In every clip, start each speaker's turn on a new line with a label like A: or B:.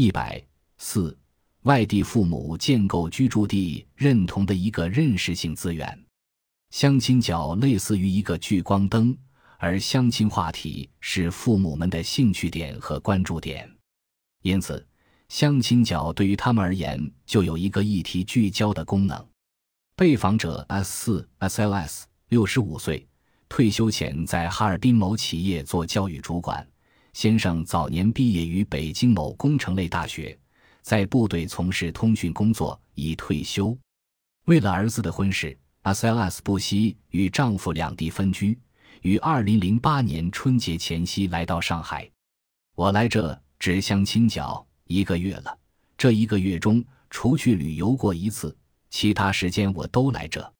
A: 一百四，外地父母建构居住地认同的一个认识性资源。相亲角类似于一个聚光灯，而相亲话题是父母们的兴趣点和关注点，因此相亲角对于他们而言就有一个议题聚焦的功能。被访者 S 四 SLS，六十五岁，退休前在哈尔滨某企业做教育主管。先生早年毕业于北京某工程类大学，在部队从事通讯工作，已退休。为了儿子的婚事阿塞拉斯不惜与丈夫两地分居，于二零零八年春节前夕来到上海。我来这只相亲角一个月了，这一个月中除去旅游过一次，其他时间我都来这，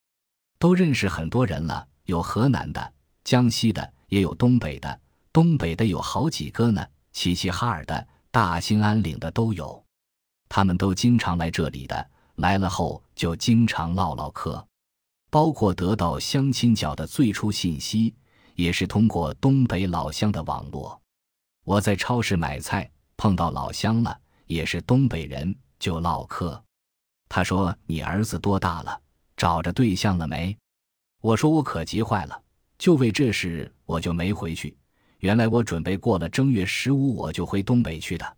A: 都认识很多人了，有河南的、江西的，也有东北的。东北的有好几个呢，齐齐哈尔的、大兴安岭的都有，他们都经常来这里的，来了后就经常唠唠嗑，包括得到相亲角的最初信息，也是通过东北老乡的网络。我在超市买菜碰到老乡了，也是东北人，就唠嗑。他说：“你儿子多大了？找着对象了没？”我说：“我可急坏了，就为这事我就没回去。”原来我准备过了正月十五我就回东北去的，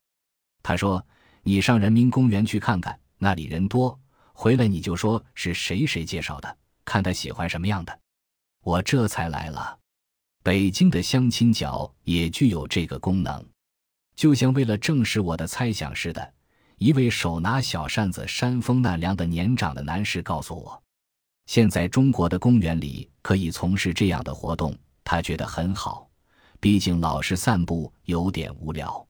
A: 他说：“你上人民公园去看看，那里人多。回来你就说是谁谁介绍的，看他喜欢什么样的。”我这才来了。北京的相亲角也具有这个功能，就像为了证实我的猜想似的，一位手拿小扇子扇风纳凉的年长的男士告诉我，现在中国的公园里可以从事这样的活动，他觉得很好。毕竟老是散步有点无聊。